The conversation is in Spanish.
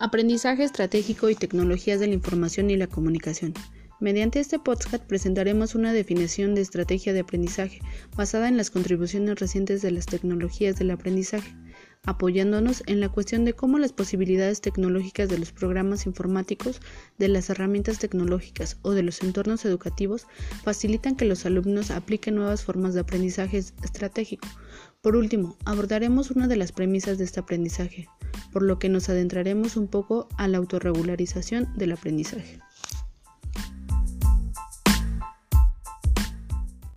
Aprendizaje estratégico y tecnologías de la información y la comunicación. Mediante este podcast presentaremos una definición de estrategia de aprendizaje basada en las contribuciones recientes de las tecnologías del aprendizaje, apoyándonos en la cuestión de cómo las posibilidades tecnológicas de los programas informáticos, de las herramientas tecnológicas o de los entornos educativos facilitan que los alumnos apliquen nuevas formas de aprendizaje estratégico. Por último, abordaremos una de las premisas de este aprendizaje, por lo que nos adentraremos un poco a la autorregularización del aprendizaje.